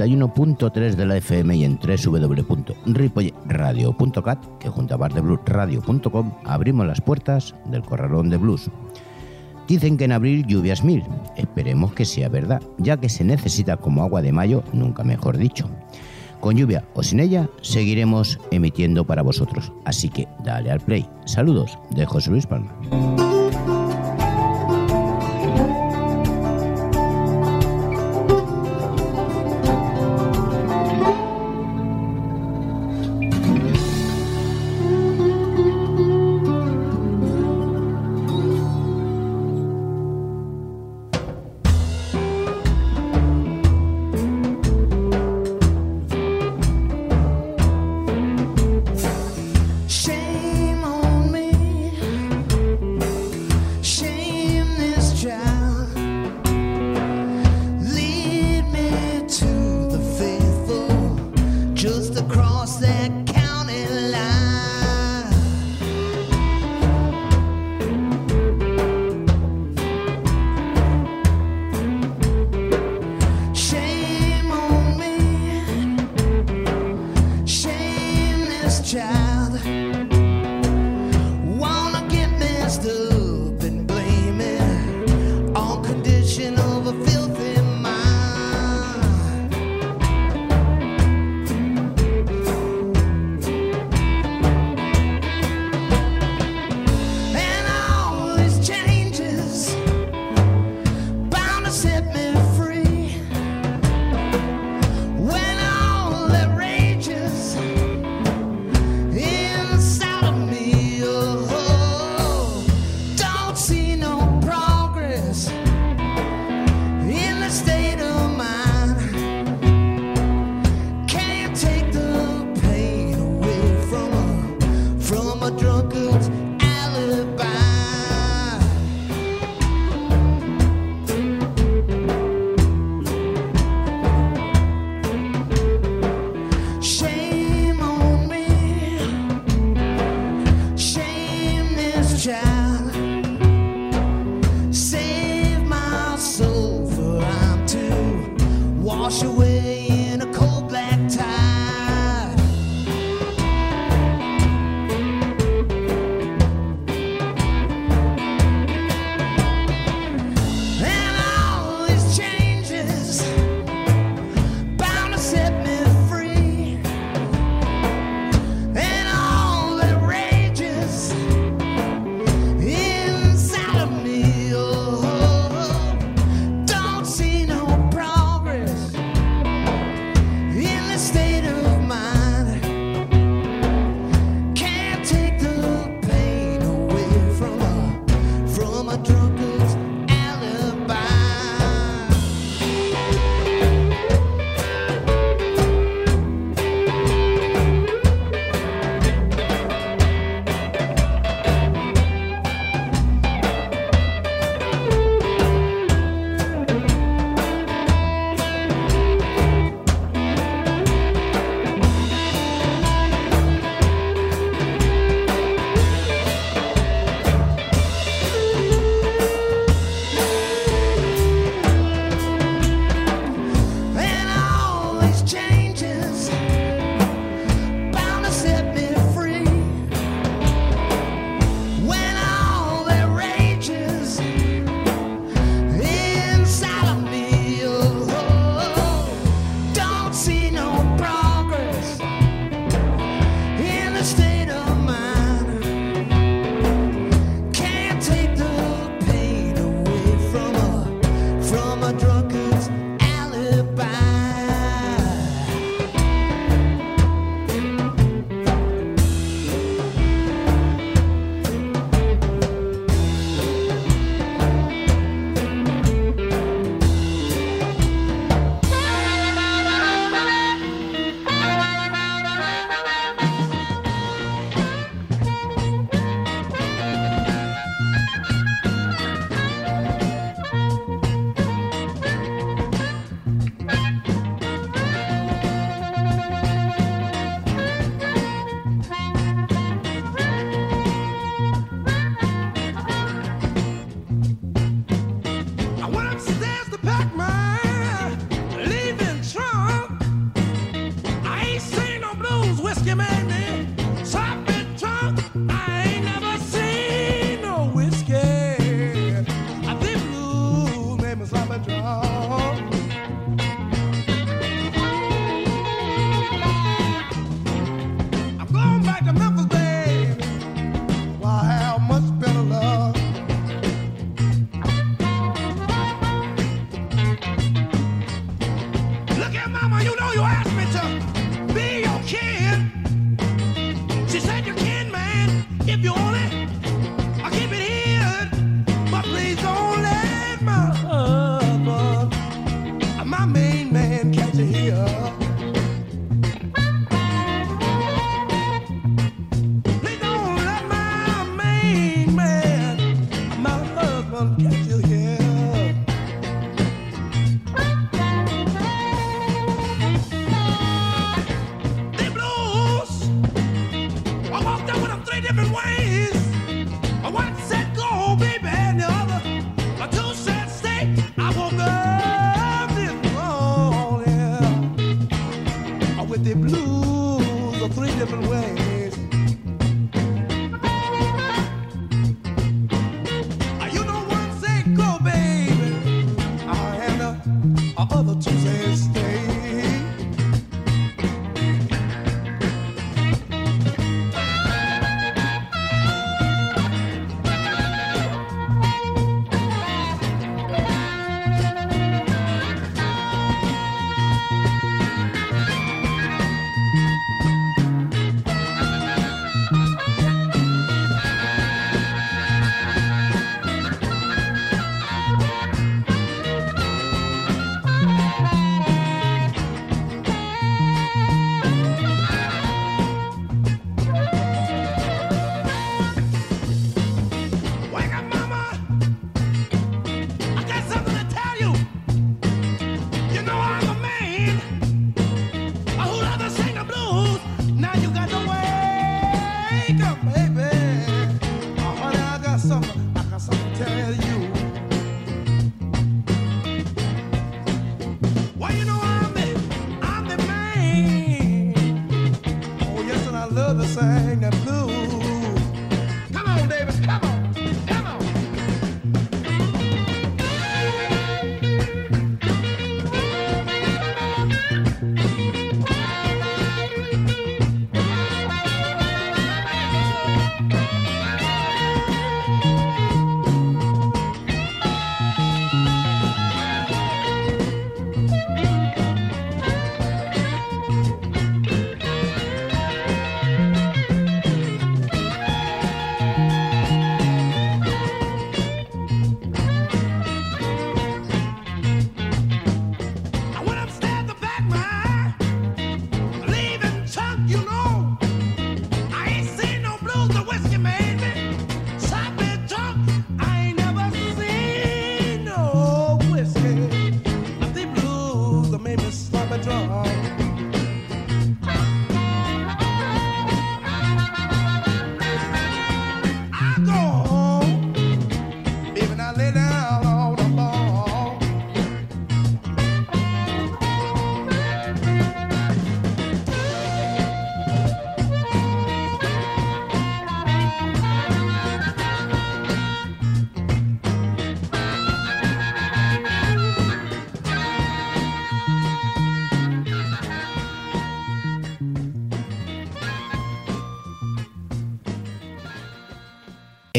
desde el 91.3 de la FM y en www.ripoyradio.cat, que junto a bardebluesradio.com abrimos las puertas del corralón de blues. Dicen que en abril lluvias mil. Esperemos que sea verdad, ya que se necesita como agua de mayo, nunca mejor dicho. Con lluvia o sin ella, seguiremos emitiendo para vosotros. Así que dale al play. Saludos de José Luis Palma.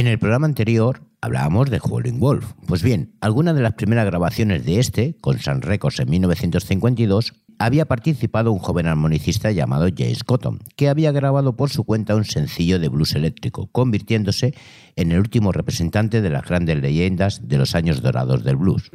En el programa anterior hablábamos de Howling Wolf. Pues bien, alguna de las primeras grabaciones de este, con Sun Records en 1952, había participado un joven armonicista llamado James Cotton, que había grabado por su cuenta un sencillo de blues eléctrico, convirtiéndose en el último representante de las grandes leyendas de los años dorados del blues.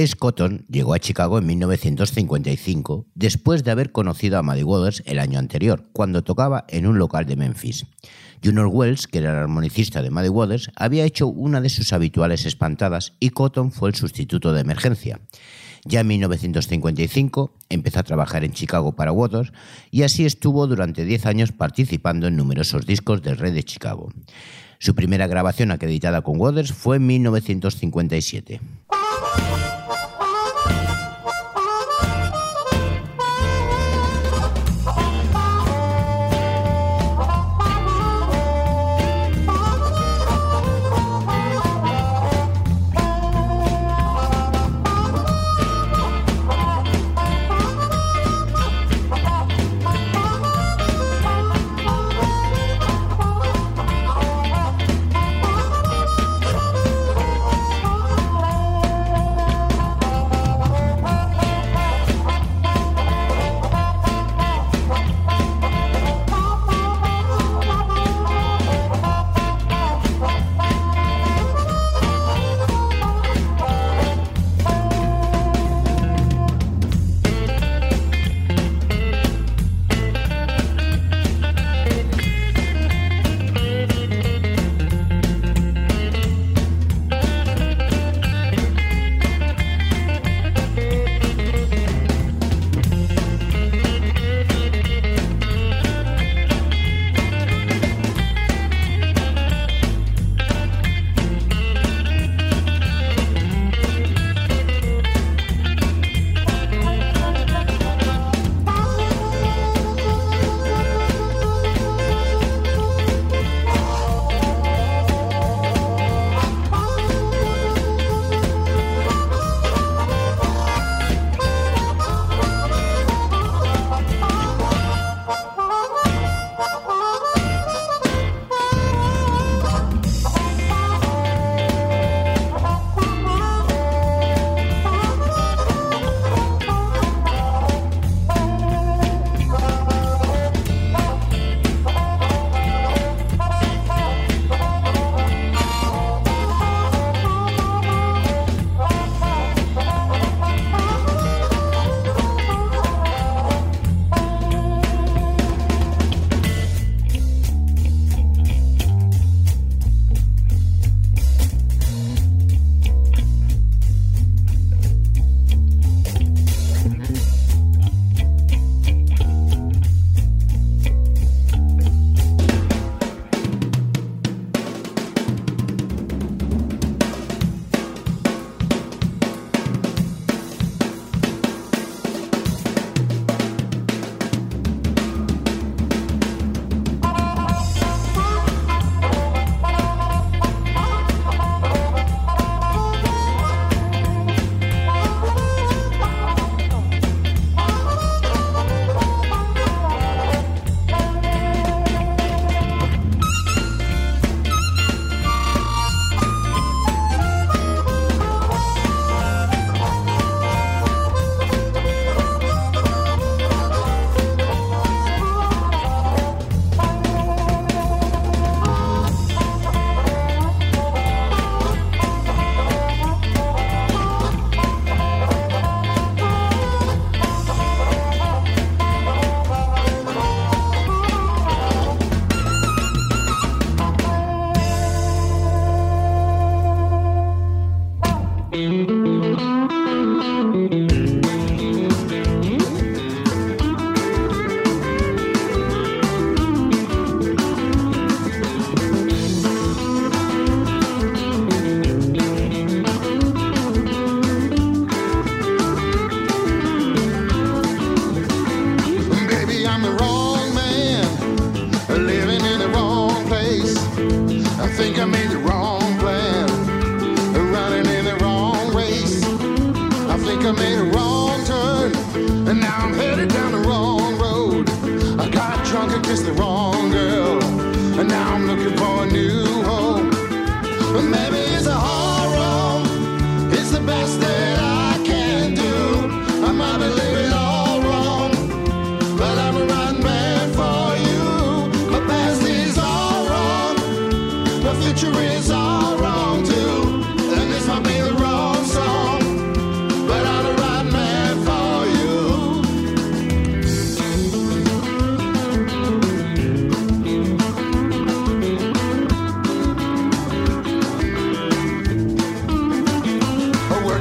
James Cotton llegó a Chicago en 1955 después de haber conocido a Muddy Waters el año anterior, cuando tocaba en un local de Memphis. Junior Wells, que era el armonicista de Muddy Waters, había hecho una de sus habituales espantadas y Cotton fue el sustituto de emergencia. Ya en 1955 empezó a trabajar en Chicago para Waters y así estuvo durante 10 años participando en numerosos discos del rey de Chicago. Su primera grabación acreditada con Waters fue en 1957.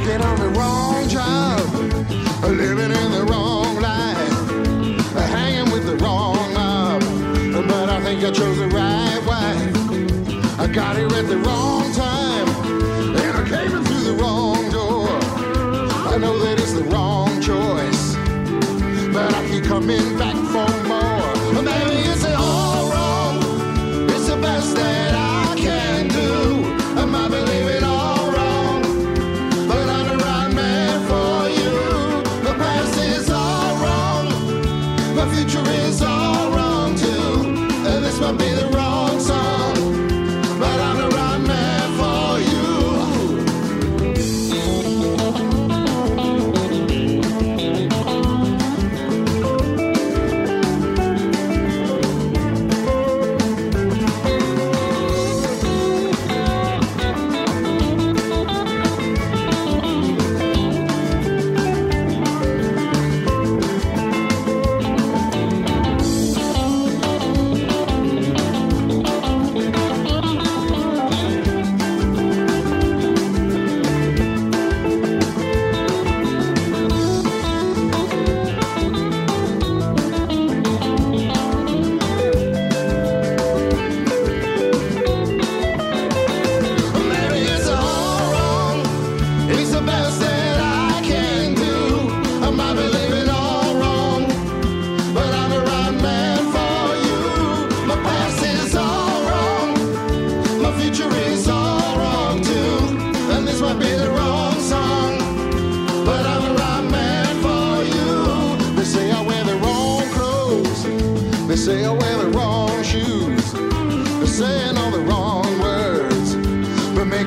been on the wrong job, living in the wrong life, hanging with the wrong mob. But I think I chose the right wife. I got here at the wrong time, and I came in through the wrong door. I know that it's the wrong choice, but I keep coming back.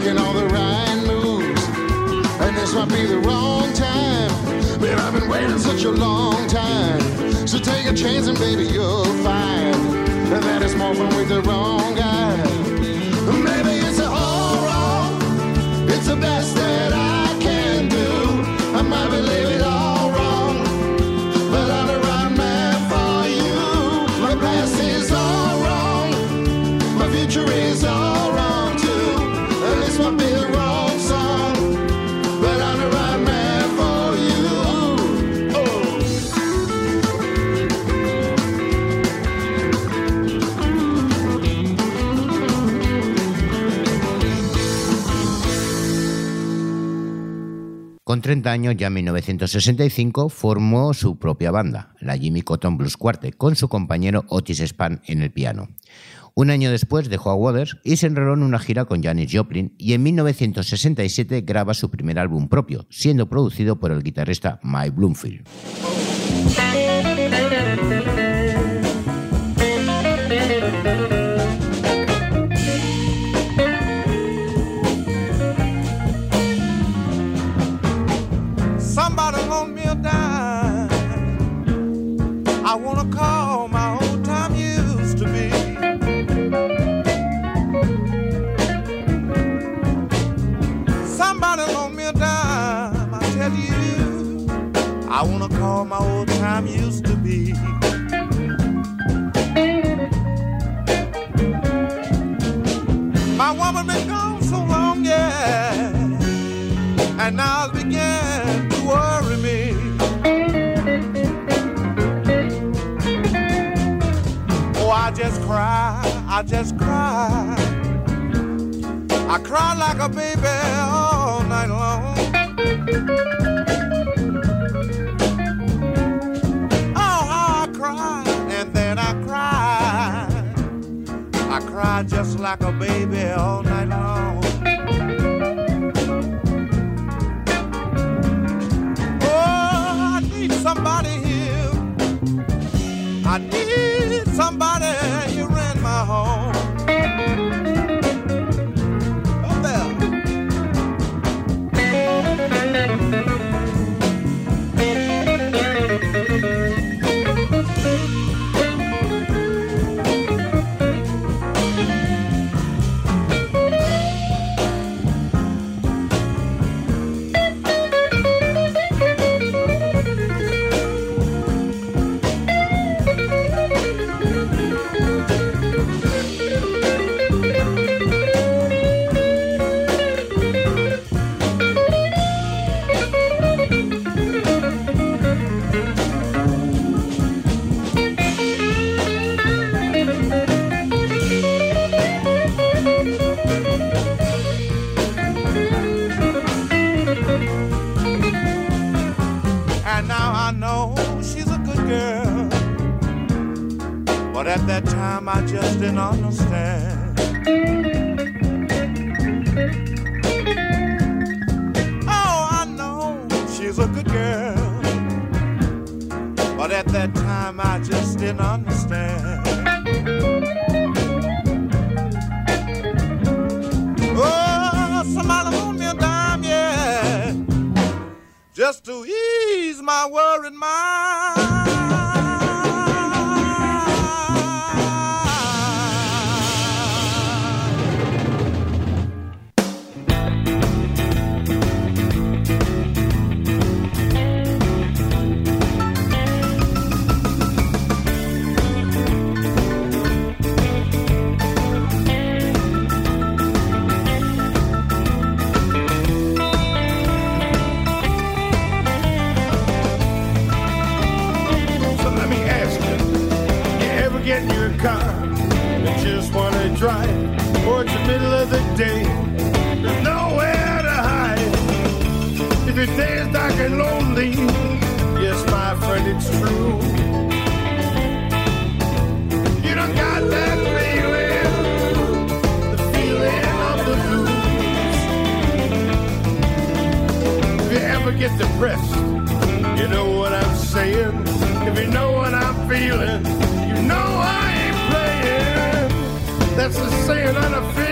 making all the right moves. And this might be the wrong time. But I've been waiting such a long time. So take a chance and baby, you'll find that it's morphing with the wrong guy. Con 30 años, ya en 1965, formó su propia banda, la Jimmy Cotton Blues Quartet, con su compañero Otis Spann en el piano. Un año después dejó a Waters y se enroló en una gira con Janis Joplin y en 1967 graba su primer álbum propio, siendo producido por el guitarrista Mike Bloomfield. I wanna call my old time used to be. My woman been gone so long, yeah, and now it's began to worry me. Oh, I just cry, I just cry. I cry like a baby baby all night At that time, I just didn't understand. You know I ain't playing. That's the saying on a field.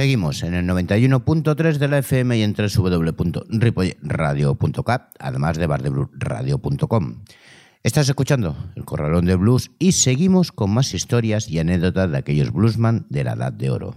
Seguimos en el 91.3 de la FM y en www.ripoyradio.cat, además de bardebluesradio.com. Estás escuchando el Corralón de Blues y seguimos con más historias y anécdotas de aquellos bluesman de la Edad de Oro.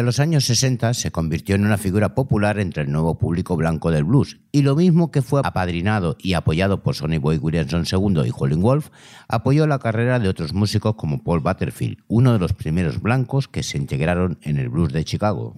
Durante los años 60 se convirtió en una figura popular entre el nuevo público blanco del blues, y lo mismo que fue apadrinado y apoyado por Sonny Boy Williamson II y Howlin' Wolf, apoyó la carrera de otros músicos como Paul Butterfield, uno de los primeros blancos que se integraron en el blues de Chicago.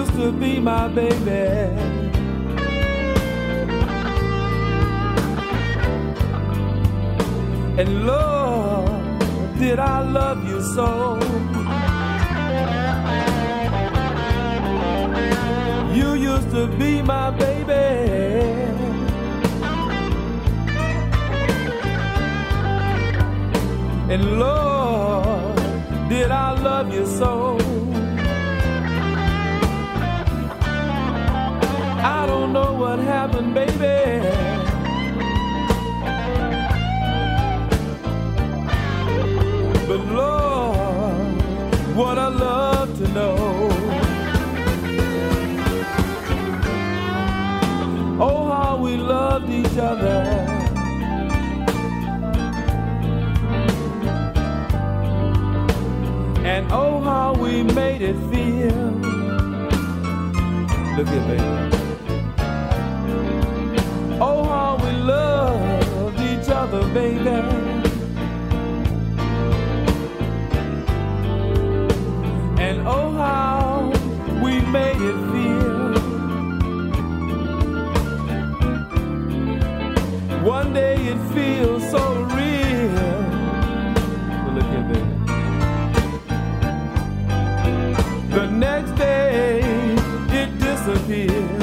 Used to be my baby. And Lord, did I love you so? You used to be my baby. And Lord, did I love you so? Happened, baby. But Lord, what I love to know. Oh, how we loved each other. And oh, how we made it feel. Look at baby. Other, baby. And oh, how we made it feel. One day it feels so real. But Look here, baby. The next day it disappears.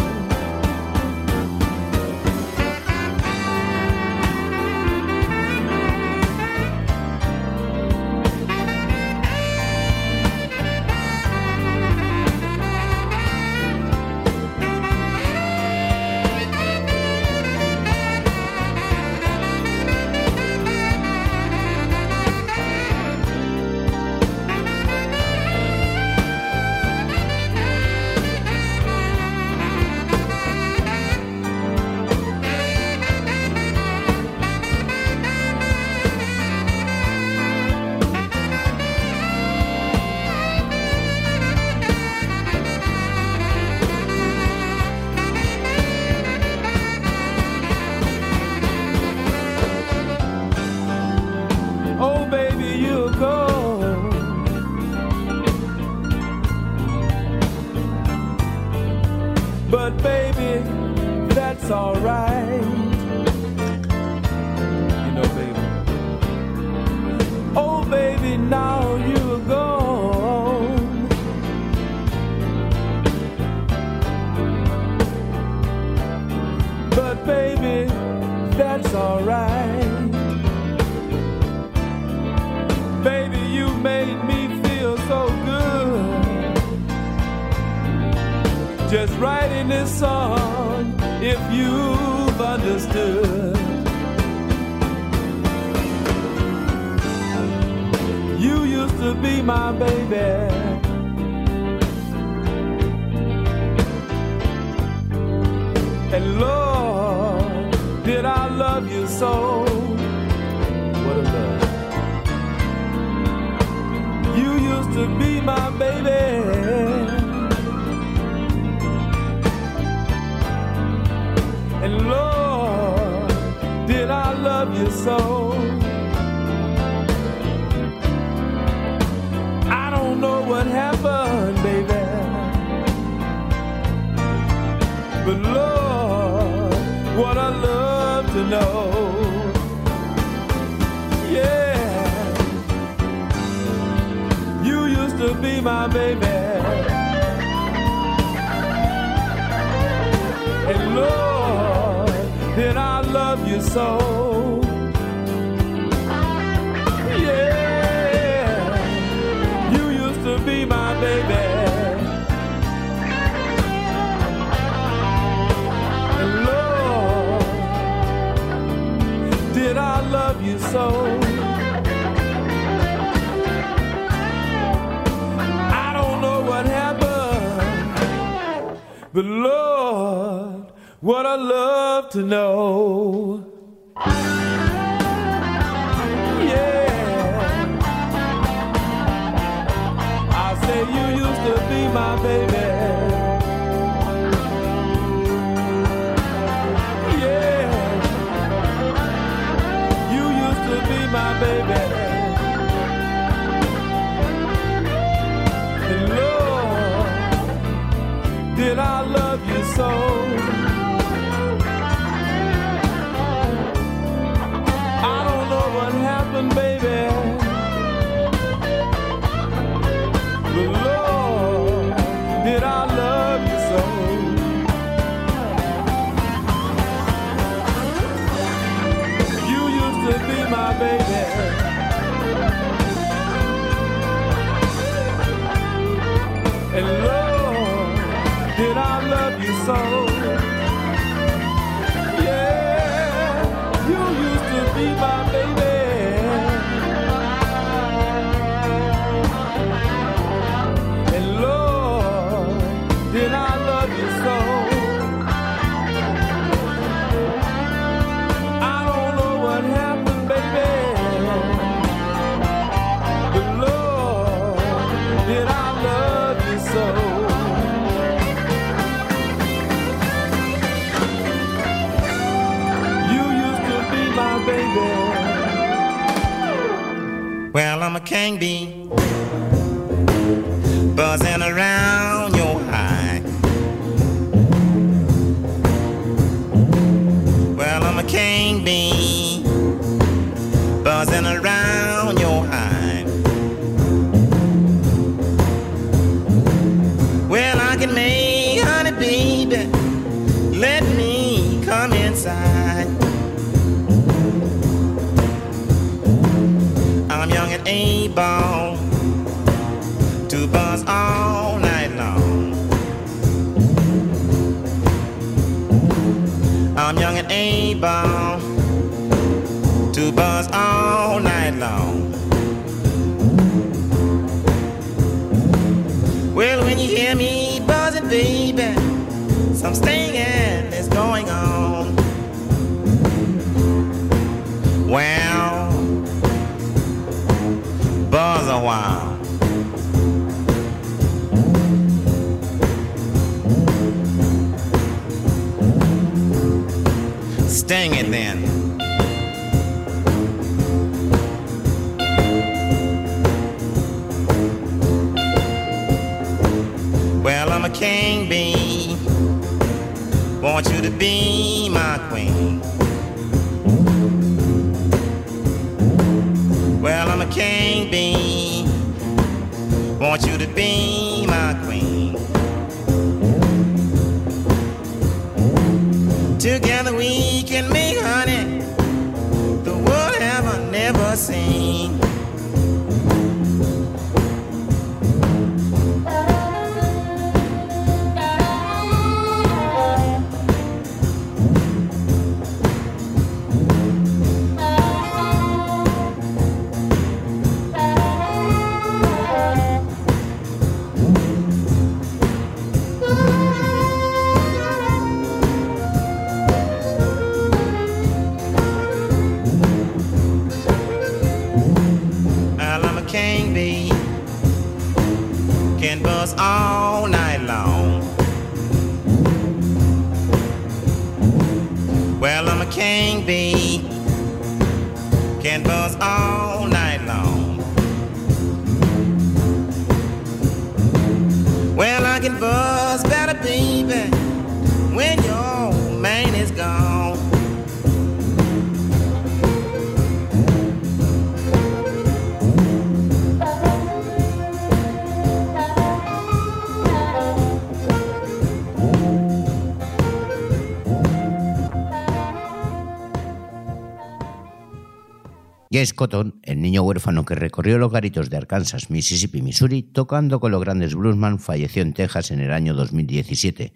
To be my baby. Be my baby. And Lord, did I love you so? Yeah, you used to be my baby. And Lord, did I love you so? But Lord, what I love to know. Love I'm able to buzz all night long. Well, when you hear me baby, some is going on. Well, buzz. Sting it then. Well, I'm a king bee. Want you to be my queen. Well, I'm a king bee. Want you to be my queen. Together we can make honey the world have never seen. Can buzz all night long. Well, I'm a king bee. Can buzz all night long. Well, I can buzz better, baby, when your man is gone. Jess Cotton, el niño huérfano que recorrió los garitos de Arkansas, Mississippi, Missouri, tocando con los grandes bluesman, falleció en Texas en el año 2017,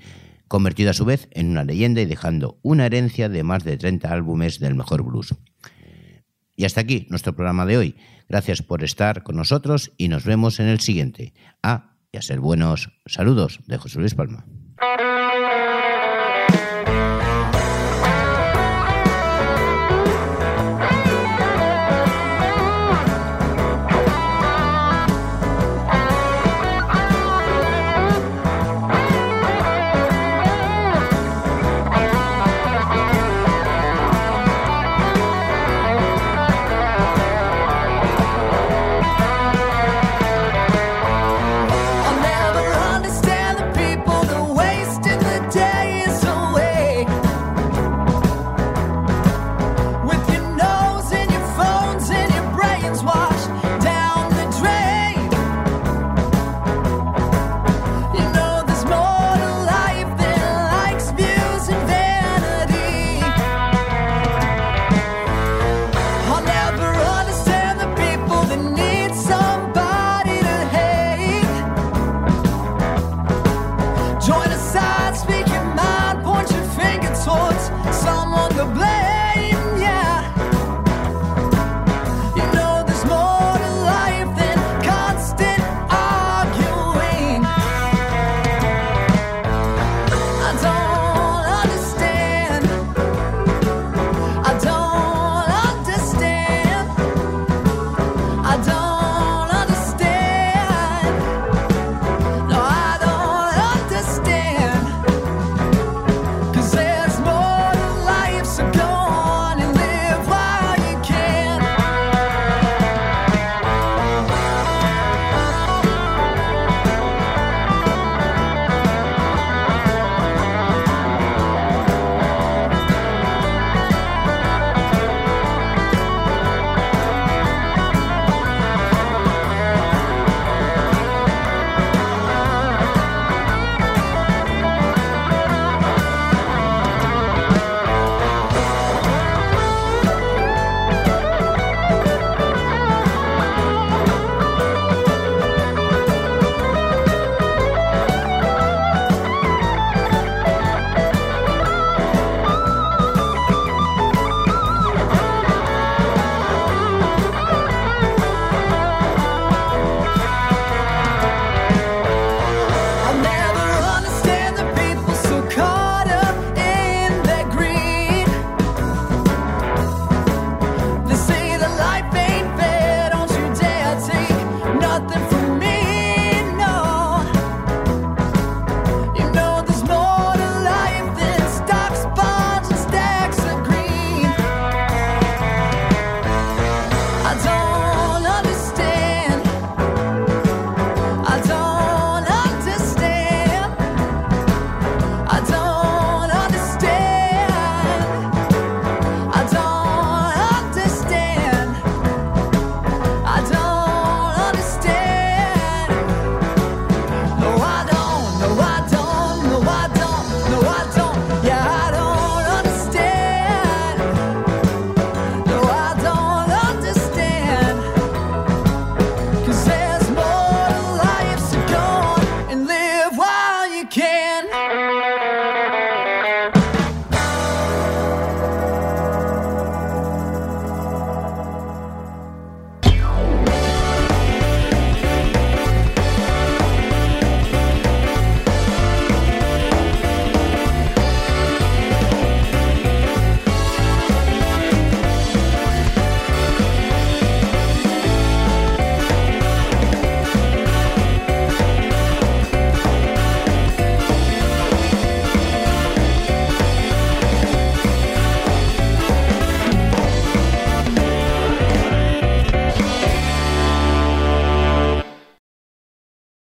convertido a su vez en una leyenda y dejando una herencia de más de 30 álbumes del mejor blues. Y hasta aquí nuestro programa de hoy. Gracias por estar con nosotros y nos vemos en el siguiente. Ah, y a ser buenos. Saludos de José Luis Palma.